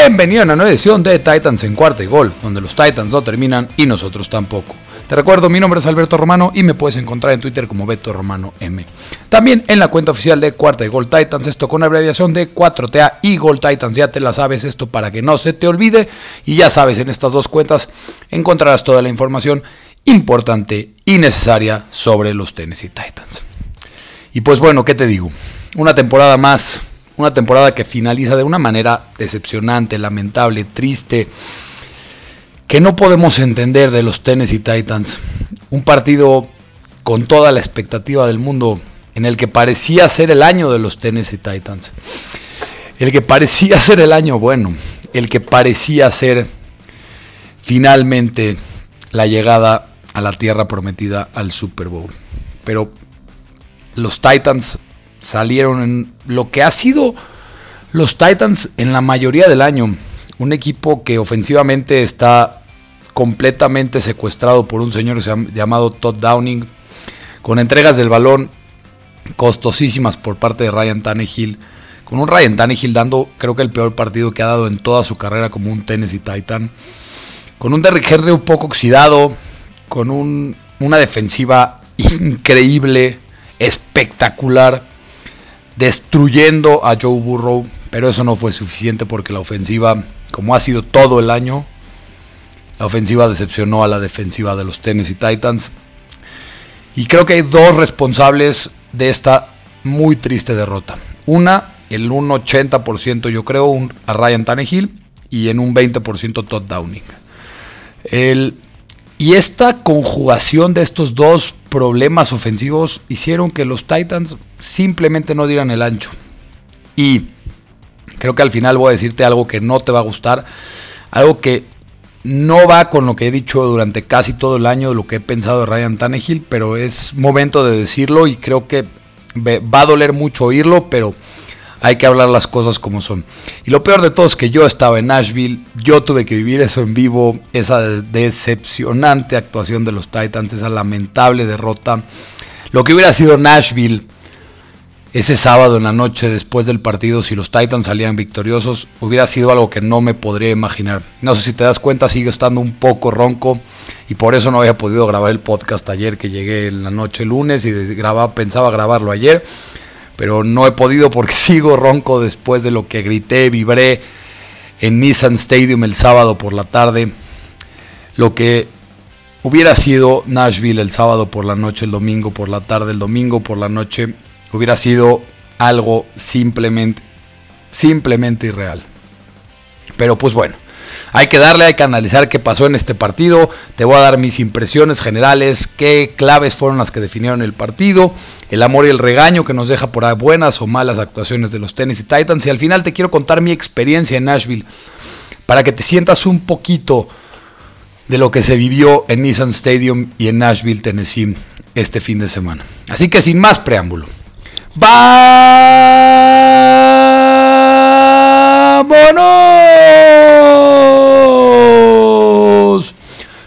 Bienvenido a una nueva edición de Titans en cuarta y gol, donde los Titans no terminan y nosotros tampoco. Te recuerdo, mi nombre es Alberto Romano y me puedes encontrar en Twitter como Beto Romano M. También en la cuenta oficial de Cuarta y Gol Titans, esto con abreviación de 4TA y Gol Titans, ya te la sabes esto para que no se te olvide. Y ya sabes, en estas dos cuentas encontrarás toda la información importante y necesaria sobre los Tennessee Titans. Y pues bueno, ¿qué te digo? Una temporada más, una temporada que finaliza de una manera decepcionante, lamentable, triste que no podemos entender de los Tennessee Titans. Un partido con toda la expectativa del mundo en el que parecía ser el año de los Tennessee Titans. El que parecía ser el año bueno, el que parecía ser finalmente la llegada a la tierra prometida al Super Bowl. Pero los Titans salieron en lo que ha sido los Titans en la mayoría del año. Un equipo que ofensivamente está completamente secuestrado por un señor llamado Todd Downing, con entregas del balón costosísimas por parte de Ryan Tannehill, con un Ryan Tannehill dando creo que el peor partido que ha dado en toda su carrera como un Tennessee Titan, con un Derrick Henry un poco oxidado, con una defensiva increíble, espectacular, destruyendo a Joe Burrow, pero eso no fue suficiente porque la ofensiva, como ha sido todo el año, la ofensiva decepcionó a la defensiva de los Tennessee Titans. Y creo que hay dos responsables de esta muy triste derrota. Una, el un 80% yo creo a Ryan Tannehill y en un 20% Todd Downing. Y esta conjugación de estos dos problemas ofensivos hicieron que los Titans simplemente no dieran el ancho. Y creo que al final voy a decirte algo que no te va a gustar, algo que no va con lo que he dicho durante casi todo el año, lo que he pensado de Ryan Tannehill, pero es momento de decirlo y creo que va a doler mucho oírlo, pero hay que hablar las cosas como son. Y lo peor de todo es que yo estaba en Nashville, yo tuve que vivir eso en vivo, esa decepcionante actuación de los Titans, esa lamentable derrota. Lo que hubiera sido Nashville ese sábado en la noche después del partido, si los Titans salían victoriosos, hubiera sido algo que no me podría imaginar. No sé si te das cuenta, sigo estando un poco ronco y por eso no había podido grabar el podcast ayer que llegué en la noche lunes y grababa, pensaba grabarlo ayer, pero no he podido porque sigo ronco después de lo que grité, vibré en Nissan Stadium el sábado por la tarde. Lo que hubiera sido Nashville el sábado por la noche, el domingo por la tarde, el domingo por la noche hubiera sido algo simplemente, simplemente irreal. Pero pues bueno, hay que darle, hay que analizar qué pasó en este partido. Te voy a dar mis impresiones generales, qué claves fueron las que definieron el partido, el amor y el regaño que nos deja por buenas o malas actuaciones de los Tennessee Titans. Y al final te quiero contar mi experiencia en Nashville para que te sientas un poquito de lo que se vivió en Nissan Stadium y en Nashville, Tennessee este fin de semana. Así que sin más preámbulo. ¡Vámonos!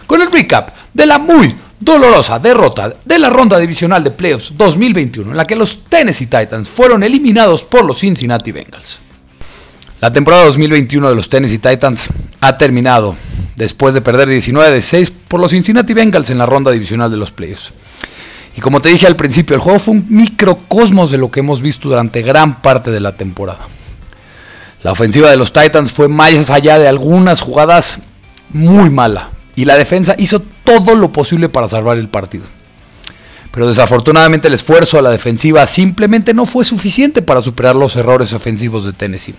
Con el recap de la muy dolorosa derrota de la ronda divisional de playoffs 2021 en la que los Tennessee Titans fueron eliminados por los Cincinnati Bengals. La temporada 2021 de los Tennessee Titans ha terminado después de perder 19 de 6 por los Cincinnati Bengals en la ronda divisional de los playoffs. Y como te dije al principio, el juego fue un microcosmos de lo que hemos visto durante gran parte de la temporada. La ofensiva de los Titans fue más allá de algunas jugadas muy mala. Y la defensa hizo todo lo posible para salvar el partido. Pero desafortunadamente el esfuerzo a la defensiva simplemente no fue suficiente para superar los errores ofensivos de Tennessee.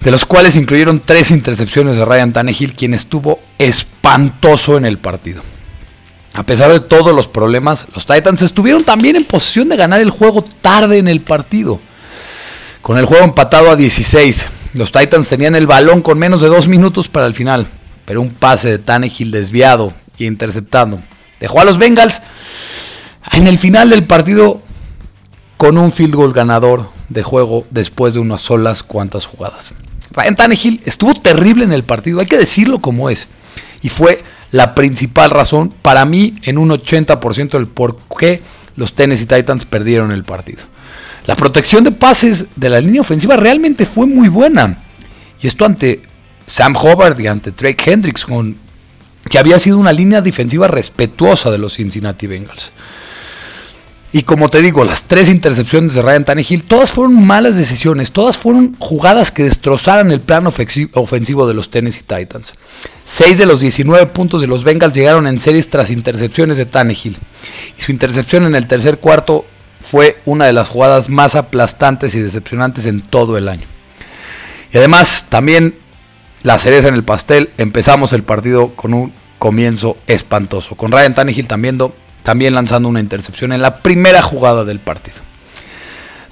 De los cuales incluyeron tres intercepciones de Ryan Tannehill, quien estuvo espantoso en el partido. A pesar de todos los problemas, los Titans estuvieron también en posición de ganar el juego tarde en el partido. Con el juego empatado a 16, los Titans tenían el balón con menos de dos minutos para el final, pero un pase de Tannehill desviado e interceptando dejó a los Bengals en el final del partido con un field goal ganador de juego después de unas solas cuantas jugadas. Ryan Tannehill estuvo terrible en el partido, hay que decirlo como es, y fue la principal razón para mí en un 80% del por qué los Tennessee Titans perdieron el partido. La protección de pases de la línea ofensiva realmente fue muy buena. Y esto ante Sam Hubbard y ante Drake Hendricks, con, que había sido una línea defensiva respetuosa de los Cincinnati Bengals. Y como te digo, las tres intercepciones de Ryan Tannehill, todas fueron malas decisiones, todas fueron jugadas que destrozaran el plan ofensivo de los Tennessee Titans. Seis de los 19 puntos de los Bengals llegaron en series tras intercepciones de Tannehill. Y su intercepción en el tercer cuarto fue una de las jugadas más aplastantes y decepcionantes en todo el año. Y además, también la cereza en el pastel, empezamos el partido con un comienzo espantoso. Con Ryan Tannehill también también lanzando una intercepción en la primera jugada del partido.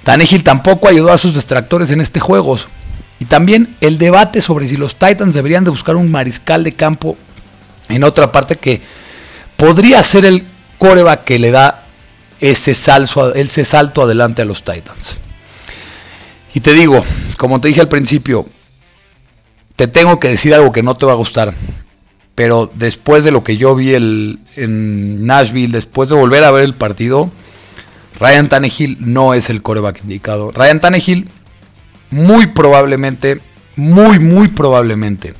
Tannehill tampoco ayudó a sus distractores en este juego. Y también el debate sobre si los Titans deberían de buscar un mariscal de campo en otra parte que podría ser el coreback que le da ese salto, adelante a los Titans. Y te digo, como te dije al principio, te tengo que decir algo que no te va a gustar pero después de lo que yo vi en Nashville, después de volver a ver el partido, Ryan Tannehill no es el coreback indicado. Ryan Tannehill, muy probablemente, muy, muy probablemente,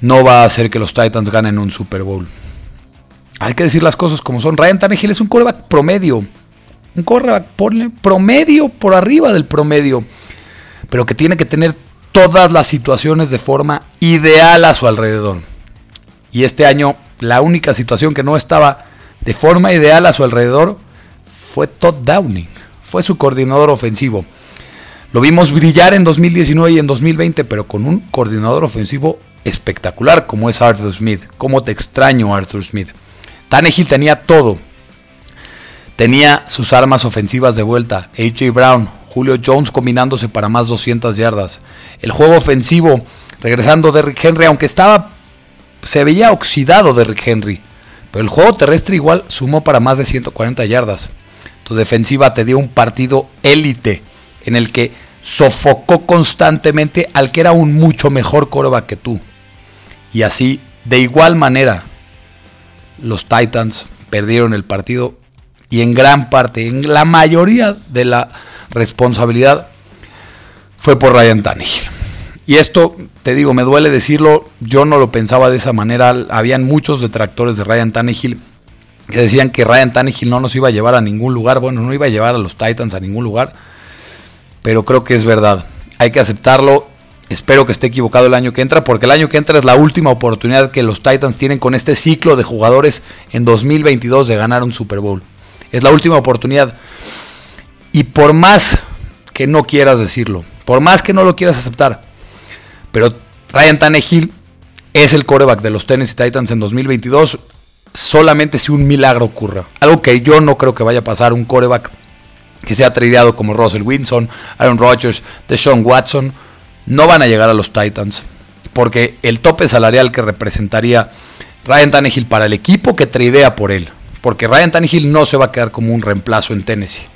no va a hacer que los Titans ganen un Super Bowl. Hay que decir las cosas como son. Ryan Tannehill es un coreback promedio. Un coreback promedio por arriba del promedio. Pero que tiene que tener todas las situaciones de forma ideal a su alrededor. Y este año la única situación que no estaba de forma ideal a su alrededor fue Todd Downing, fue su coordinador ofensivo. Lo vimos brillar en 2019 y en 2020, pero con un coordinador ofensivo espectacular como es Arthur Smith. Como te extraño Arthur Smith. Tannehill tenía todo. Tenía sus armas ofensivas de vuelta. AJ Brown, Julio Jones combinándose para más 200 yardas. El juego ofensivo, regresando Derrick Henry, aunque estaba se veía oxidado de Rick Henry, pero el juego terrestre igual sumó para más de 140 yardas. Tu defensiva te dio un partido élite en el que sofocó constantemente al que era un mucho mejor coreback que tú. Y así, de igual manera, los Titans perdieron el partido y en gran parte, en la mayoría de la responsabilidad fue por Ryan Tannehill. Y esto, te digo, me duele decirlo, yo no lo pensaba de esa manera. Habían muchos detractores de Ryan Tannehill que decían que Ryan Tannehill no nos iba a llevar a ningún lugar. Bueno, no iba a llevar a los Titans a ningún lugar. Pero creo que es verdad. Hay que aceptarlo. Espero que esté equivocado el año que entra, porque el año que entra es la última oportunidad que los Titans tienen con este ciclo de jugadores en 2022 de ganar un Super Bowl. Es la última oportunidad. Y por más que no quieras decirlo, por más que no lo quieras aceptar, pero Ryan Tannehill es el coreback de los Tennessee Titans en 2022 solamente si un milagro ocurra. Algo que yo no creo que vaya a pasar, un coreback que sea tradeado como Russell Wilson, Aaron Rodgers, Deshaun Watson, no van a llegar a los Titans. Porque el tope salarial que representaría Ryan Tannehill para el equipo que tradea por él. Porque Ryan Tannehill no se va a quedar como un reemplazo en Tennessee.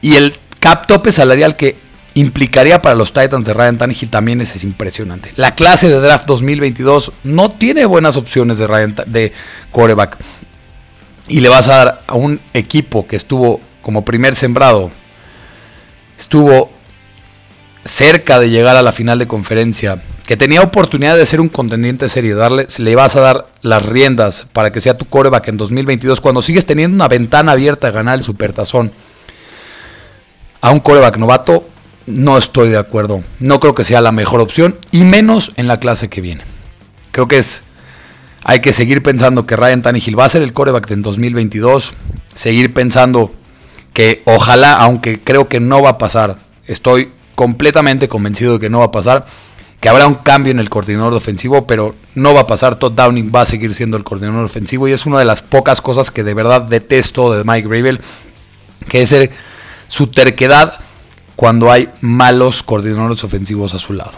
Y el cap tope salarial que implicaría para los Titans de Ryan Tannehill también es, impresionante. La clase de draft 2022 no tiene buenas opciones de, Ryan, de quarterback. Y le vas a dar a un equipo que estuvo como primer sembrado, estuvo cerca de llegar a la final de conferencia, que tenía oportunidad de ser un contendiente serio, darle, le vas a dar las riendas para que sea tu coreback en 2022, cuando sigues teniendo una ventana abierta a ganar el supertazón a un coreback novato, no estoy de acuerdo. No creo que sea la mejor opción y menos en la clase que viene. Creo que es hay que seguir pensando que Ryan Tannehill va a ser el coreback en 2022, seguir pensando que ojalá, aunque creo que no va a pasar, estoy completamente convencido de que no va a pasar, que habrá un cambio en el coordinador ofensivo, pero no va a pasar, Todd Downing va a seguir siendo el coordinador ofensivo y es una de las pocas cosas que de verdad detesto de Mike Gravel, que es su terquedad cuando hay malos coordinadores ofensivos a su lado.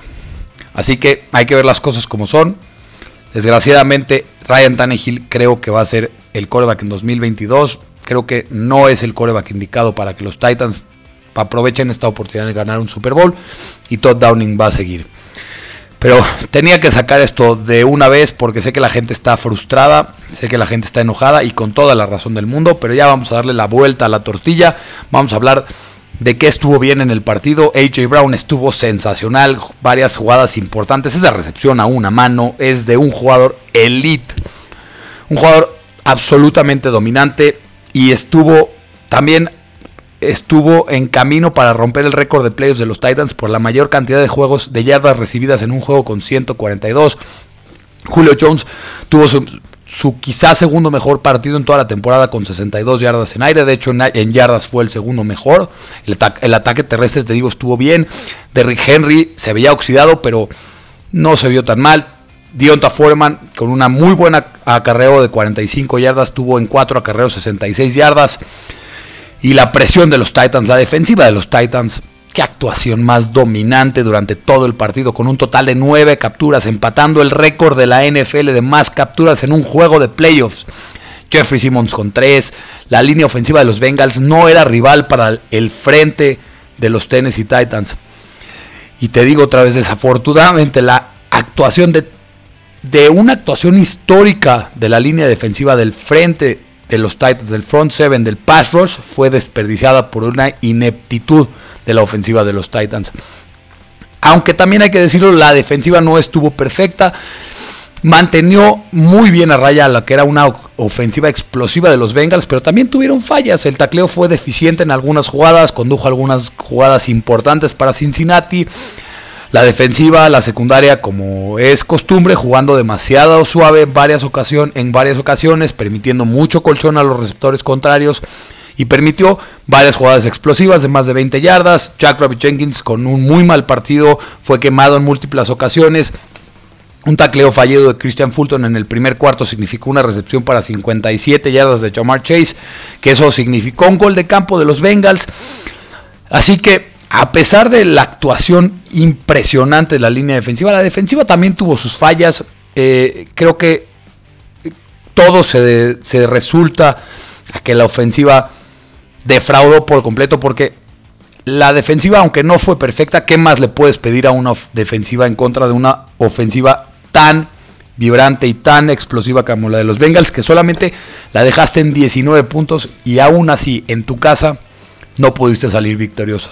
Así que hay que ver las cosas como son. Desgraciadamente, Ryan Tannehill creo que va a ser el coreback en 2022. Creo que no es el coreback indicado para que los Titans aprovechen esta oportunidad de ganar un Super Bowl. Y Todd Downing va a seguir. Pero tenía que sacar esto de una vez porque sé que la gente está frustrada, sé que la gente está enojada y con toda la razón del mundo. Pero ya vamos a darle la vuelta a la tortilla. Vamos a hablar de que estuvo bien en el partido. AJ Brown estuvo sensacional, varias jugadas importantes. Esa recepción a una mano es de un jugador elite, un jugador absolutamente dominante y estuvo también estuvo en camino para romper el récord de playoffs de los Titans por la mayor cantidad de juegos de yardas recibidas en un juego con 142. Julio Jones tuvo su, su quizá segundo mejor partido en toda la temporada con 62 yardas en aire. De hecho, en, yardas fue el segundo mejor. El, ataque terrestre, te digo, estuvo bien. Derrick Henry se veía oxidado, pero no se vio tan mal. Dionta Foreman con una muy buena acarreo de 45 yardas, tuvo en 4 acarreos 66 yardas. Y la presión de los Titans, la defensiva de los Titans Qué actuación más dominante durante todo el partido, con un total de nueve capturas, empatando el récord de la NFL de más capturas en un juego de playoffs. Jeffrey Simmons con tres. La línea ofensiva de los Bengals no era rival para el frente de los Tennessee Titans. Y te digo otra vez, desafortunadamente, la actuación de, de una actuación histórica de la línea defensiva del frente de los Titans, del front seven, del pass rush, fue desperdiciada por una ineptitud de la ofensiva de los Titans. Aunque también hay que decirlo, la defensiva no estuvo perfecta. Mantenió muy bien a raya la que era una ofensiva explosiva de los Bengals, pero también tuvieron fallas. El tacleo fue deficiente en algunas jugadas, condujo algunas jugadas importantes para Cincinnati. La defensiva, la secundaria, como es costumbre, jugando demasiado suave varias, en varias ocasiones, permitiendo mucho colchón a los receptores contrarios y permitió varias jugadas explosivas de más de 20 yardas. Jack Rabbit Jenkins con un muy mal partido fue quemado en múltiples ocasiones. Un tacleo fallido de Christian Fulton en el primer cuarto significó una recepción para 57 yardas de Jamar Chase, que eso significó un gol de campo de los Bengals. Así que a pesar de la actuación impresionante de la línea defensiva, la defensiva también tuvo sus fallas. Eh, creo que todo se, resulta a que la ofensiva defraudó por completo porque la defensiva, aunque no fue perfecta, ¿qué más le puedes pedir a una defensiva en contra de una ofensiva tan vibrante y tan explosiva como la de los Bengals que solamente la dejaste en 19 puntos y aún así en tu casa no pudiste salir victorioso?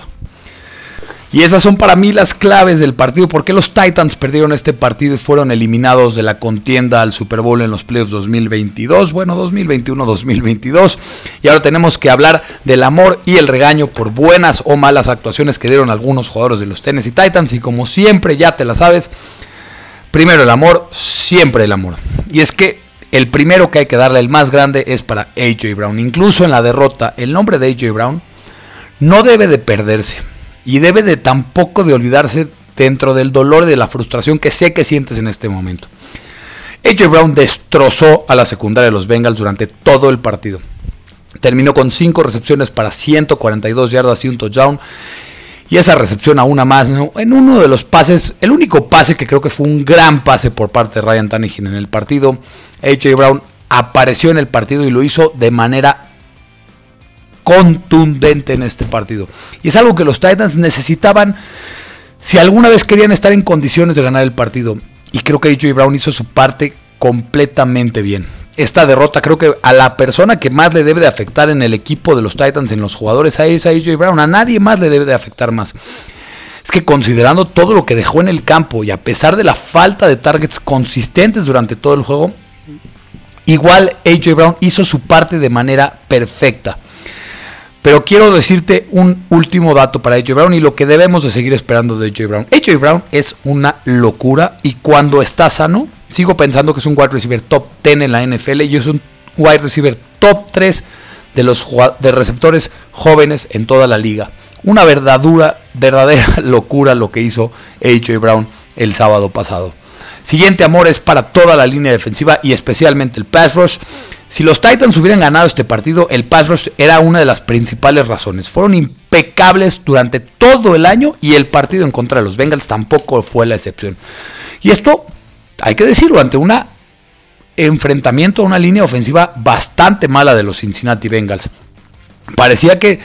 Y esas son para mí las claves del partido. ¿Por qué los Titans perdieron este partido y fueron eliminados de la contienda al Super Bowl en los playoffs 2022? Bueno, 2021-2022. Y ahora tenemos que hablar del amor y el regaño por buenas o malas actuaciones que dieron algunos jugadores de los Tennessee Titans. Y como siempre, ya te la sabes, primero el amor, siempre el amor. Y es que el primero que hay que darle, el más grande, es para AJ Brown. Incluso en la derrota, el nombre de AJ Brown no debe de perderse y debe de tampoco de olvidarse dentro del dolor y de la frustración que sé que sientes en este momento. AJ Brown destrozó a la secundaria de los Bengals durante todo el partido. Terminó con 5 recepciones para 142 yardas y un touchdown. Y esa recepción a una más, en uno de los pases, el único pase que creo que fue un gran pase por parte de Ryan Tannehill en el partido. AJ Brown apareció en el partido y lo hizo de manera contundente en este partido. Y es algo que los Titans necesitaban si alguna vez querían estar en condiciones de ganar el partido. Y creo que AJ Brown hizo su parte completamente bien. Esta derrota creo que a la persona que más le debe de afectar en el equipo de los Titans, en los jugadores, es a AJ Brown. A nadie más le debe de afectar más. Es que considerando todo lo que dejó en el campo y a pesar de la falta de targets consistentes durante todo el juego, igual AJ Brown hizo su parte de manera perfecta. Pero quiero decirte un último dato para AJ Brown y lo que debemos de seguir esperando de AJ Brown. AJ Brown es una locura y cuando está sano, sigo pensando que es un wide receiver top 10 en la NFL y es un wide receiver top 3 de los de receptores jóvenes en toda la liga. Una verdadera, verdadera locura lo que hizo AJ Brown el sábado pasado. Siguiente amor es para toda la línea defensiva y especialmente el pass rush. Si los Titans hubieran ganado este partido, el pass rush era una de las principales razones. Fueron impecables durante todo el año y el partido en contra de los Bengals tampoco fue la excepción. Y esto, hay que decirlo, ante un enfrentamiento a una línea ofensiva bastante mala de los Cincinnati Bengals. Parecía que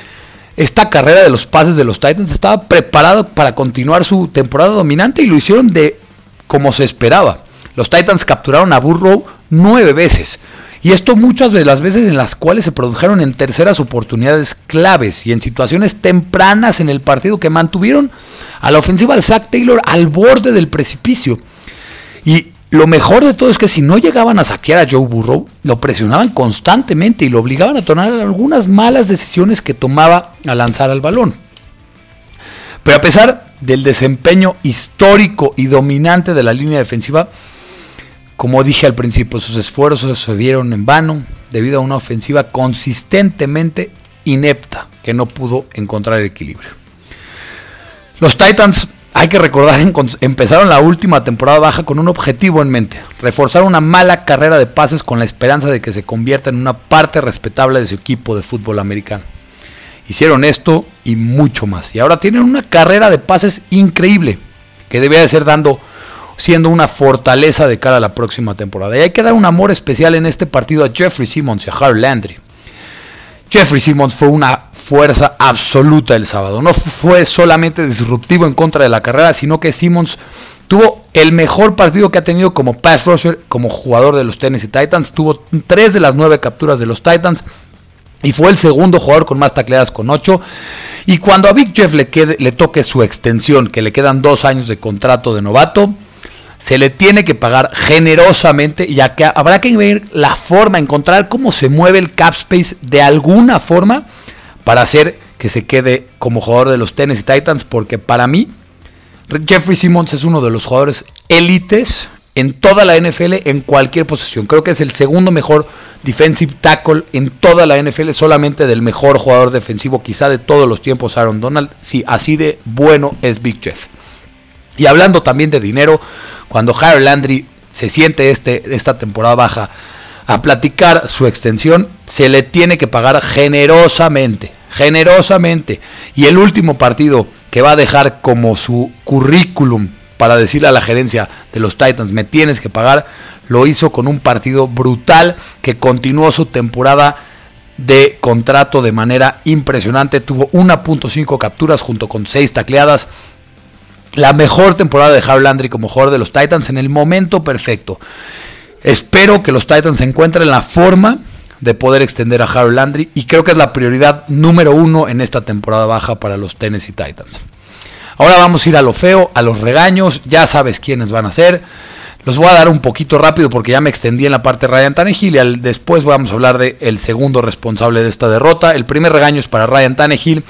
esta carrera de los pases de los Titans estaba preparada para continuar su temporada dominante y lo hicieron de como se esperaba. Los Titans capturaron a Burrow nueve veces Y esto muchas de las veces en las cuales se produjeron en terceras oportunidades claves y en situaciones tempranas en el partido que mantuvieron a la ofensiva de Zach Taylor al borde del precipicio. Y lo mejor de todo es que si no llegaban a saquear a Joe Burrow, lo presionaban constantemente y lo obligaban a tomar algunas malas decisiones que tomaba a lanzar al balón. Pero a pesar del desempeño histórico y dominante de la línea defensiva, como dije al principio, sus esfuerzos se vieron en vano debido a una ofensiva consistentemente inepta que no pudo encontrar equilibrio. Los Titans, hay que recordar, empezaron la última temporada baja con un objetivo en mente, reforzar una mala carrera de pases con la esperanza de que se convierta en una parte respetable de su equipo de fútbol americano. Hicieron esto y mucho más. Y ahora tienen una carrera de pases increíble que debía de ser dando siendo una fortaleza de cara a la próxima temporada. Y hay que dar un amor especial en este partido a Jeffrey Simmons y a Harold Landry. Jeffrey Simmons fue una fuerza absoluta el sábado. No fue solamente disruptivo en contra de la carrera, sino que Simmons tuvo el mejor partido que ha tenido como pass rusher, como jugador de los Tennessee Titans. Tuvo tres de las nueve capturas de los Titans. Y fue el segundo jugador con más tacleadas con ocho. Y cuando a Big Jeff le, quede, le toque su extensión, que le quedan dos años de contrato de novato, se le tiene que pagar generosamente, ya que habrá que ver la forma, encontrar cómo se mueve el cap space de alguna forma para hacer que se quede como jugador de los Tennessee Titans, porque para mí Jeffrey Simmons es uno de los jugadores élites en toda la NFL en cualquier posición. Creo que es el segundo mejor defensive tackle en toda la NFL, solamente del mejor jugador defensivo quizá de todos los tiempos, Aaron Donald. Sí, así de bueno es Big Jeff. Y hablando también de dinero, cuando Harold Landry se siente este, esta temporada baja a platicar su extensión, se le tiene que pagar generosamente, generosamente. Y el último partido que va a dejar como su currículum para decirle a la gerencia de los Titans, me tienes que pagar, lo hizo con un partido brutal que continuó su temporada de contrato de manera impresionante. Tuvo 1.5 capturas junto con 6 tacleadas la mejor temporada de Harold Landry como jugador de los Titans en el momento perfecto. Espero que los Titans encuentren la forma de poder extender a Harold Landry y creo que es la prioridad número uno en esta temporada baja para los Tennessee Titans. Ahora vamos a ir a lo feo, a los regaños, ya sabes quiénes van a ser. Los voy a dar un poquito rápido porque ya me extendí en la parte de Ryan Tannehill y después vamos a hablar del el segundo responsable de esta derrota. El primer regaño es para Ryan Tannehill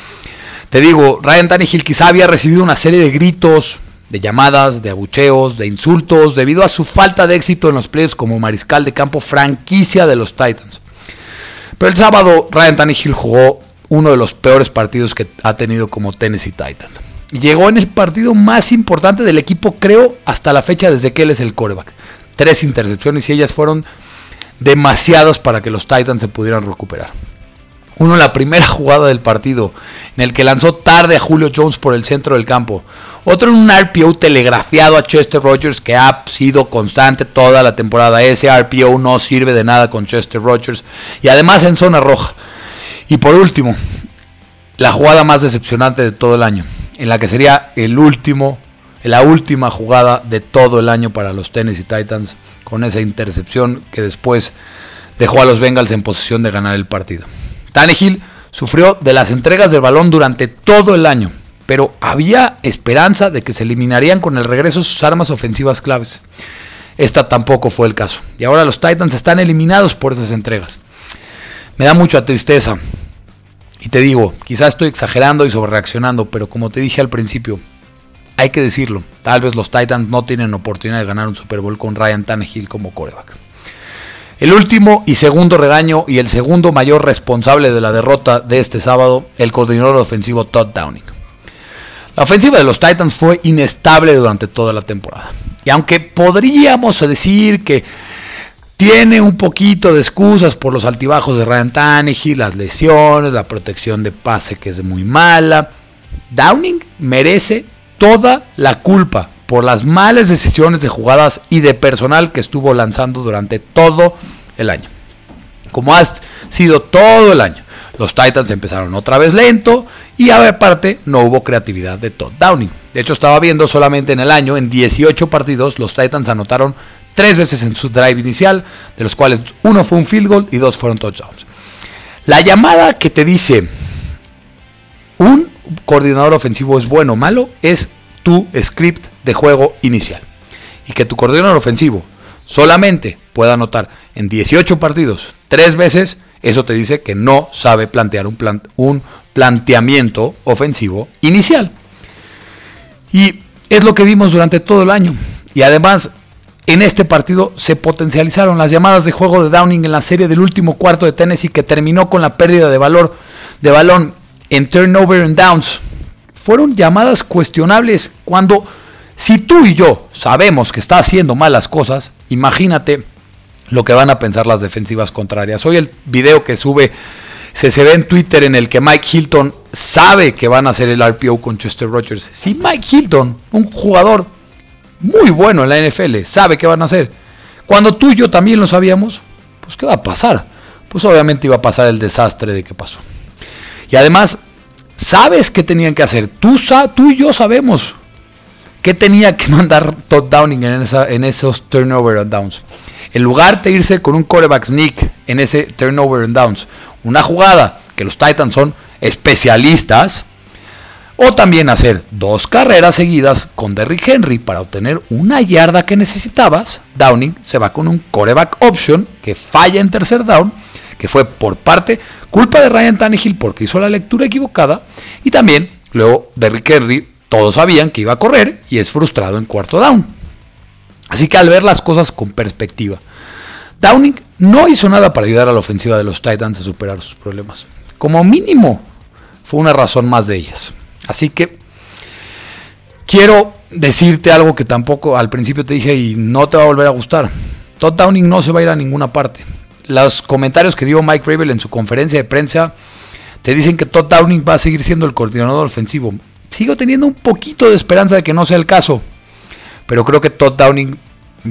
te digo, Ryan Tannehill quizá había recibido una serie de gritos, de llamadas, de abucheos, de insultos, debido a su falta de éxito en los playoffs como mariscal de campo franquicia de los Titans. Pero el sábado Ryan Tannehill jugó uno de los peores partidos que ha tenido como Tennessee Titan. Llegó en el partido más importante del equipo, creo, hasta la fecha desde que él es el coreback. Tres intercepciones y ellas fueron demasiados para que los Titans se pudieran recuperar. Uno la primera jugada del partido, en el que lanzó tarde a Julio Jones por el centro del campo. Otro en un RPO telegrafiado a Chester Rogers que ha sido constante toda la temporada. Ese RPO no sirve de nada con Chester Rogers. Y además en zona roja. Y por último, la jugada más decepcionante de todo el año. En la que sería el último, la última jugada de todo el año para los Tennessee Titans. Con esa intercepción que después dejó a los Bengals en posición de ganar el partido. Tannehill sufrió de las entregas del balón durante todo el año, pero había esperanza de que se eliminarían con el regreso sus armas ofensivas claves. Esta tampoco fue el caso, y ahora los Titans están eliminados por esas entregas. Me da mucha tristeza, y te digo, quizás estoy exagerando y sobrereaccionando, pero como te dije al principio, hay que decirlo, tal vez los Titans no tienen oportunidad de ganar un Super Bowl con Ryan Tannehill como coreback. El último y segundo regaño y el segundo mayor responsable de la derrota de este sábado, el coordinador ofensivo Todd Downing. La ofensiva de los Titans fue inestable durante toda la temporada. Y aunque podríamos decir que tiene un poquito de excusas por los altibajos de Ryan Tannehill, las lesiones, la protección de pase que es muy mala, Downing merece toda la culpa por las malas decisiones de jugadas y de personal que estuvo lanzando durante todo el año. Como ha sido todo el año. Los Titans empezaron otra vez lento y aparte no hubo creatividad de Todd Downing. De hecho estaba viendo solamente en el año, en 18 partidos, los Titans anotaron tres veces en su drive inicial, de los cuales uno fue un field goal y dos fueron touchdowns. La llamada que te dice un coordinador ofensivo es bueno o malo es tu script de juego inicial. Y que tu coordinador ofensivo solamente pueda anotar en 18 partidos tres veces, eso te dice que no sabe plantear un, un planteamiento ofensivo inicial. Y es lo que vimos durante todo el año. Y además, en este partido se potencializaron las llamadas de juego de Downing en la serie del último cuarto de Tennessee que terminó con la pérdida de valor de balón en turnover and downs. Fueron llamadas cuestionables cuando si tú y yo sabemos que está haciendo malas cosas, imagínate lo que van a pensar las defensivas contrarias. Hoy el video que sube se, se ve en Twitter en el que Mike Hilton sabe que van a hacer el RPO con Chester Rogers. Si Mike Hilton, un jugador muy bueno en la NFL, sabe que van a hacer, cuando tú y yo también lo sabíamos, pues ¿qué va a pasar? Pues obviamente iba a pasar el desastre de qué pasó. Y además, sabes qué tenían que hacer. Tú, y yo sabemos qué tenía que mandar Todd Downing en, esos turnover and downs. En lugar de irse con un quarterback sneak en ese turnover and downs, una jugada que los Titans son especialistas, o también hacer dos carreras seguidas con Derrick Henry para obtener una yarda que necesitabas, Downing se va con un coreback option que falla en tercer down, que fue por parte culpa de Ryan Tannehill porque hizo la lectura equivocada, y también luego Derrick Henry, todos sabían que iba a correr y es frustrado en cuarto down. Así que al ver las cosas con perspectiva, Downing no hizo nada para ayudar a la ofensiva de los Titans a superar sus problemas. Como mínimo, fue una razón más de ellas. Así que quiero decirte algo que tampoco al principio te dije y no te va a volver a gustar. Todd Downing no se va a ir a ninguna parte. Los comentarios que dio Mike Rabel en su conferencia de prensa te dicen que Todd Downing va a seguir siendo el coordinador ofensivo. Sigo teniendo un poquito de esperanza de que no sea el caso, pero creo que Todd Downing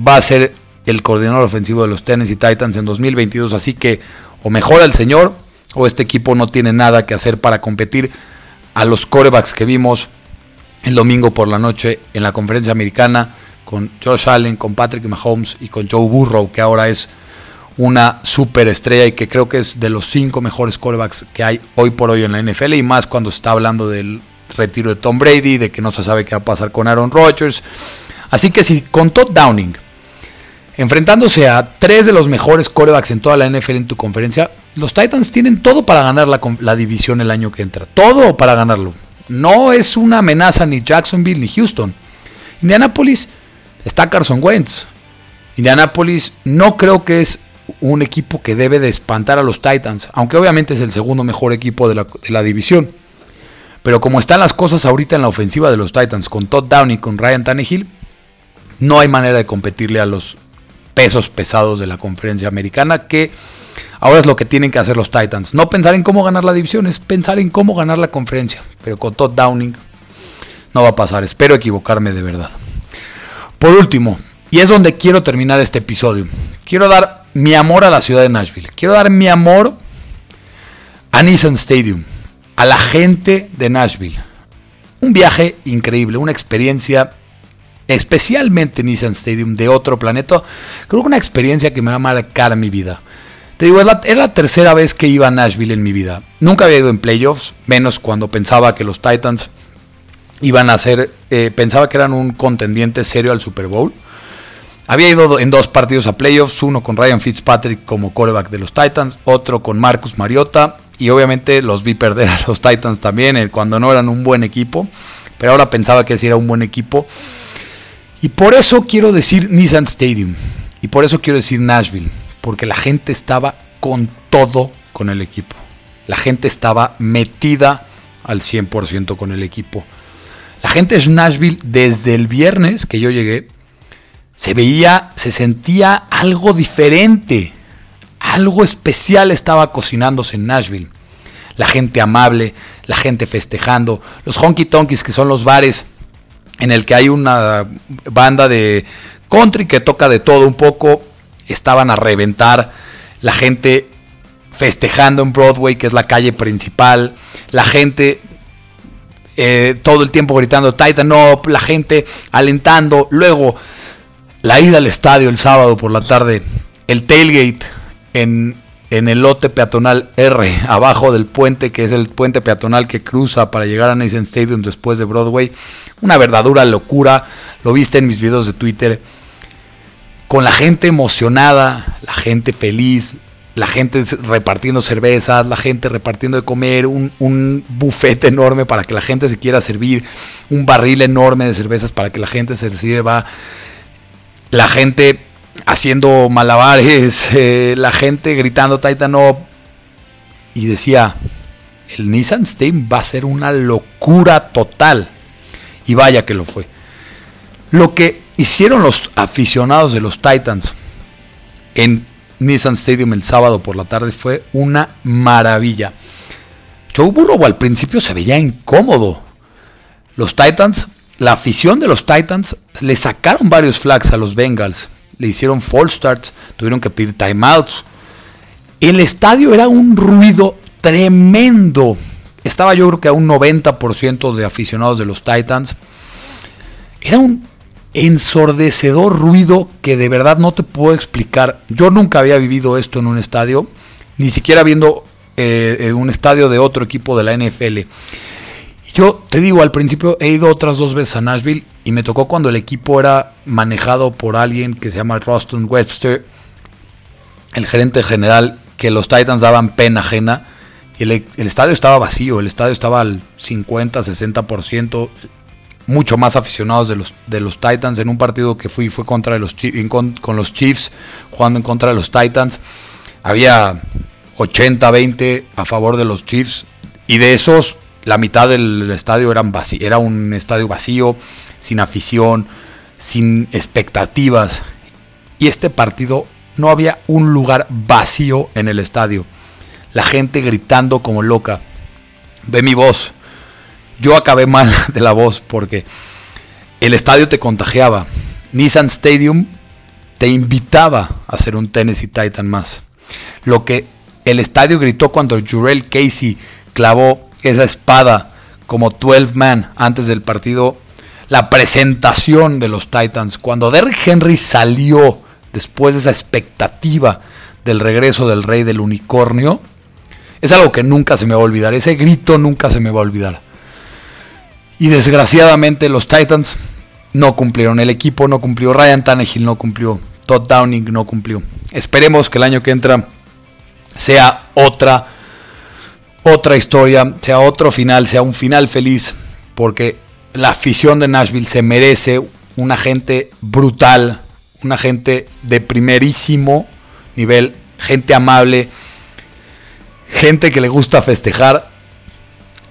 va a ser el coordinador ofensivo de los Tennessee Titans en 2022, así que o mejora el señor o este equipo no tiene nada que hacer para competir a los corebacks que vimos el domingo por la noche en la conferencia americana con Josh Allen, con Patrick Mahomes y con Joe Burrow, que ahora es una superestrella y que creo que es de los cinco mejores corebacks que hay hoy por hoy en la NFL y más cuando está hablando del retiro de Tom Brady, de que no se sabe qué va a pasar con Aaron Rodgers. Así que si con Todd Downing enfrentándose a tres de los mejores corebacks en toda la NFL en tu conferencia, los Titans tienen todo para ganar la, división el año que entra. Todo para ganarlo. No es una amenaza ni Jacksonville ni Houston. Indianapolis está Carson Wentz. Indianapolis no creo que es un equipo que debe de espantar a los Titans, aunque obviamente es el segundo mejor equipo de la, división. Pero como están las cosas ahorita en la ofensiva de los Titans, con Todd Downey y con Ryan Tannehill, no hay manera de competirle a los pesos pesados de la conferencia americana, que ahora es lo que tienen que hacer los Titans. No pensar en cómo ganar la división, es pensar en cómo ganar la conferencia. Pero con Todd Downing no va a pasar, espero equivocarme de verdad. Por último, y es donde quiero terminar este episodio, quiero dar mi amor a la ciudad de Nashville, quiero dar mi amor a Nissan Stadium, a la gente de Nashville. Un viaje increíble, una experiencia especialmente Nissan Stadium de otro planeta, creo que una experiencia que me va a marcar mi vida. Te digo, es la, tercera vez que iba a Nashville en mi vida. Nunca había ido en playoffs, menos cuando pensaba que los Titans iban a ser, eh, pensaba que eran un contendiente serio al Super Bowl. Había ido en dos partidos a playoffs, uno con Ryan Fitzpatrick como quarterback de los Titans, otro con Marcus Mariota, y obviamente los vi perder a los Titans también eh, cuando no eran un buen equipo, pero ahora pensaba que sí era un buen equipo. Y por eso quiero decir Nissan Stadium. Y por eso quiero decir Nashville. Porque la gente estaba con todo con el equipo. La gente estaba metida al 100% con el equipo. La gente es Nashville desde el viernes que yo llegué. Se veía, se sentía algo diferente. Algo especial estaba cocinándose en Nashville. La gente amable, la gente festejando, los honky tonkies que son los bares en el que hay una banda de country que toca de todo un poco. Estaban a reventar la gente festejando en Broadway, que es la calle principal. La gente eh, todo el tiempo gritando Titan Up, la gente alentando. Luego, la ida al estadio el sábado por la tarde, el tailgate en, en el lote peatonal R, abajo del puente, que es el puente peatonal que cruza para llegar a Nissan Stadium después de Broadway. Una verdadera locura, lo viste en mis videos de Twitter. Con la gente emocionada, la gente feliz, la gente repartiendo cervezas, la gente repartiendo de comer, un, un buffet enorme para que la gente se quiera servir, un barril enorme de cervezas para que la gente se sirva, la gente haciendo malabares, eh, la gente gritando Titan. Y decía, el Nissan Steam va a ser una locura total. Y vaya que lo fue. Lo que hicieron los aficionados de los Titans en Nissan Stadium el sábado por la tarde fue una maravilla. Joe Burrow al principio se veía incómodo. Los Titans, la afición de los Titans, le sacaron varios flags a los Bengals. Le hicieron false starts, tuvieron que pedir timeouts. El estadio era un ruido tremendo. Estaba yo creo que a un 90% de aficionados de los Titans. Era un ensordecedor ruido que de verdad no te puedo explicar. Yo nunca había vivido esto en un estadio, ni siquiera viendo eh, un estadio de otro equipo de la NFL. Yo te digo, al principio he ido otras dos veces a Nashville y me tocó cuando el equipo era manejado por alguien que se llama Roston Webster, el gerente general, que los Titans daban pena ajena. Y el, el estadio estaba vacío, el estadio estaba al 50, 60% mucho más aficionados de los, de los Titans. En un partido que fui fue contra los, con, con los Chiefs, jugando en contra de los Titans. Había 80-20 a favor de los Chiefs. Y de esos, la mitad del estadio era un estadio vacío, sin afición, sin expectativas. Y este partido no había un lugar vacío en el estadio. La gente gritando como loca. Ve mi voz yo acabé mal de la voz porque el estadio te contagiaba. Nissan Stadium te invitaba a hacer un Tennessee Titan más. Lo que el estadio gritó cuando Jurel Casey clavó esa espada como 12 man antes del partido, la presentación de los Titans, cuando Derrick Henry salió después de esa expectativa del regreso del rey del unicornio, es algo que nunca se me va a olvidar, ese grito nunca se me va a olvidar. Y desgraciadamente los Titans no cumplieron. El equipo no cumplió. Ryan Tannehill no cumplió. Todd Downing no cumplió. Esperemos que el año que entra sea otra otra historia, sea otro final, sea un final feliz, porque la afición de Nashville se merece una gente brutal, una gente de primerísimo nivel, gente amable, gente que le gusta festejar.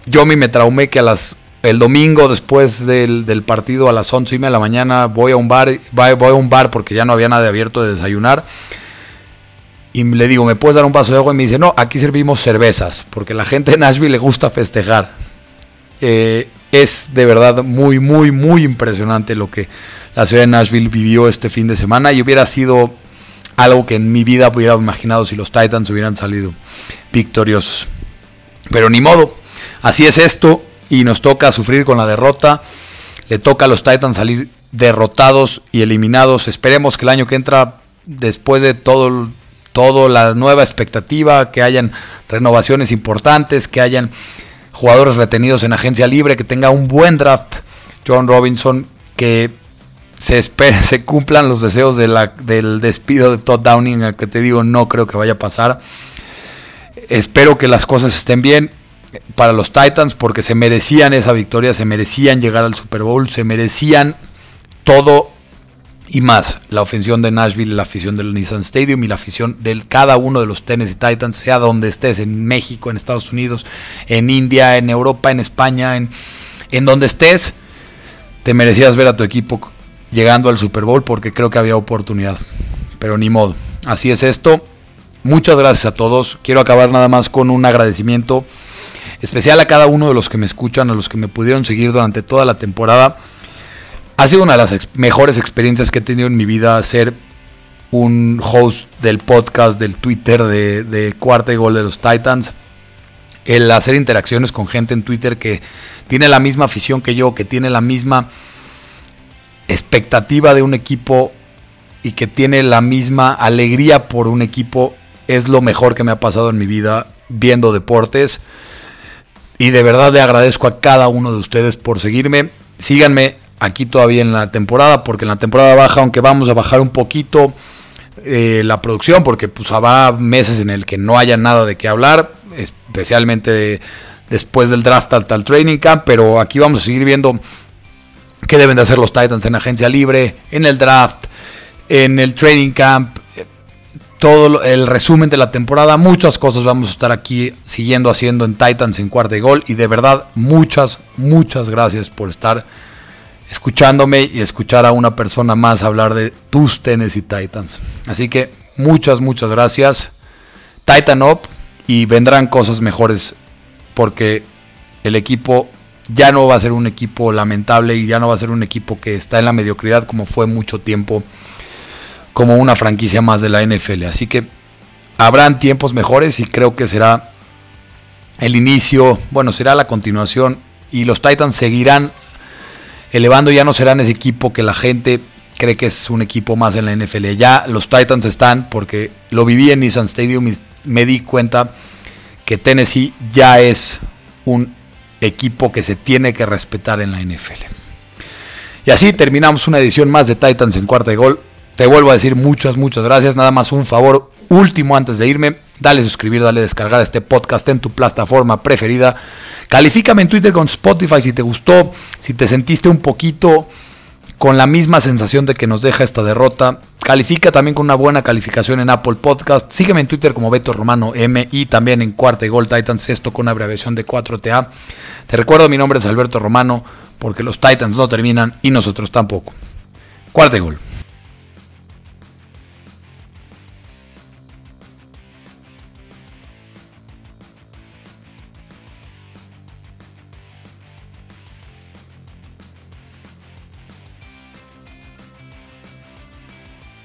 Yo a mí me traumé que a las el domingo después del, partido a las 11 y media de la mañana voy a un bar, voy a un bar porque ya no había nada abierto de desayunar. Y le digo, ¿me puedes dar un vaso de agua? Y me dice, no, aquí servimos cervezas, porque la gente de Nashville le gusta festejar. Eh, es de verdad muy, muy, muy impresionante lo que la ciudad de Nashville vivió este fin de semana y hubiera sido algo que en mi vida hubiera imaginado si los Titans hubieran salido victoriosos. Pero ni modo, así es esto y nos toca sufrir con la derrota. Le toca a los Titans salir derrotados y eliminados. Esperemos que el año que entra, después de todo, todo la nueva expectativa, que hayan renovaciones importantes, que hayan jugadores retenidos en agencia libre, que tenga un buen draft. John Robinson, que se se cumplan los deseos del despido de Todd Downing, al que te digo no creo que vaya a pasar. Espero que las cosas estén bien para los Titans porque se merecían esa victoria, se merecían llegar al Super Bowl, se merecían todo y más. La ofensión de Nashville, la afición del Nissan Stadium y la afición de cada uno de los Tennessee Titans, sea donde estés, en México, en Estados Unidos, en India, en Europa, en España, en, en donde estés, te merecías ver a tu equipo llegando al Super Bowl porque creo que había oportunidad. Pero ni modo. Así es esto. Muchas gracias a todos. Quiero acabar nada más con un agradecimiento especial a cada uno de los que me escuchan, a los que me pudieron seguir durante toda la temporada. Ha sido una de las mejores experiencias que he tenido en mi vida ser un host del podcast, del Twitter de, de Cuarta y Gol de los Titans. El hacer interacciones con gente en Twitter que tiene la misma afición que yo, que tiene la misma expectativa de un equipo y que tiene la misma alegría por un equipo es lo mejor que me ha pasado en mi vida viendo deportes. Y de verdad le agradezco a cada uno de ustedes por seguirme. Síganme aquí todavía en la temporada, porque en la temporada baja, aunque vamos a bajar un poquito eh, la producción, porque pues habrá meses en el que no haya nada de qué hablar, especialmente después del draft al, tal training camp, pero aquí vamos a seguir viendo qué deben de hacer los Titans en agencia libre, en el draft, en el training camp, todo el resumen de la temporada, muchas cosas vamos a estar aquí siguiendo haciendo en Titans en cuarta y gol y de verdad muchas, muchas gracias por estar escuchándome y escuchar a una persona más hablar de tus Tennessee Titans. Así que muchas, muchas gracias. Titan Up y vendrán cosas mejores porque el equipo ya no va a ser un equipo lamentable y ya no va a ser un equipo que está en la mediocridad como fue mucho tiempo como una franquicia más de la NFL. Así que habrán tiempos mejores y creo que será el inicio, bueno, será la continuación y los Titans seguirán elevando, ya no serán ese equipo que la gente cree que es un equipo más en la NFL. Ya los Titans están, porque lo viví en Nissan Stadium y me di cuenta que Tennessee ya es un equipo que se tiene que respetar en la NFL. Y así terminamos una edición más de Titans en cuarta de gol. Te vuelvo a decir muchas, muchas gracias. Nada más un favor último antes de irme. Dale suscribir, dale descargar este podcast en tu plataforma preferida. Califícame en Twitter con Spotify si te gustó, si te sentiste un poquito con la misma sensación de que nos deja esta derrota. Califica también con una buena calificación en Apple Podcast. Sígueme en Twitter como Beto Romano M y también en Cuarta y Gol Titans, esto con abreviación de 4TA. Te recuerdo, mi nombre es Alberto Romano, porque los Titans no terminan y nosotros tampoco. Cuarta Gol.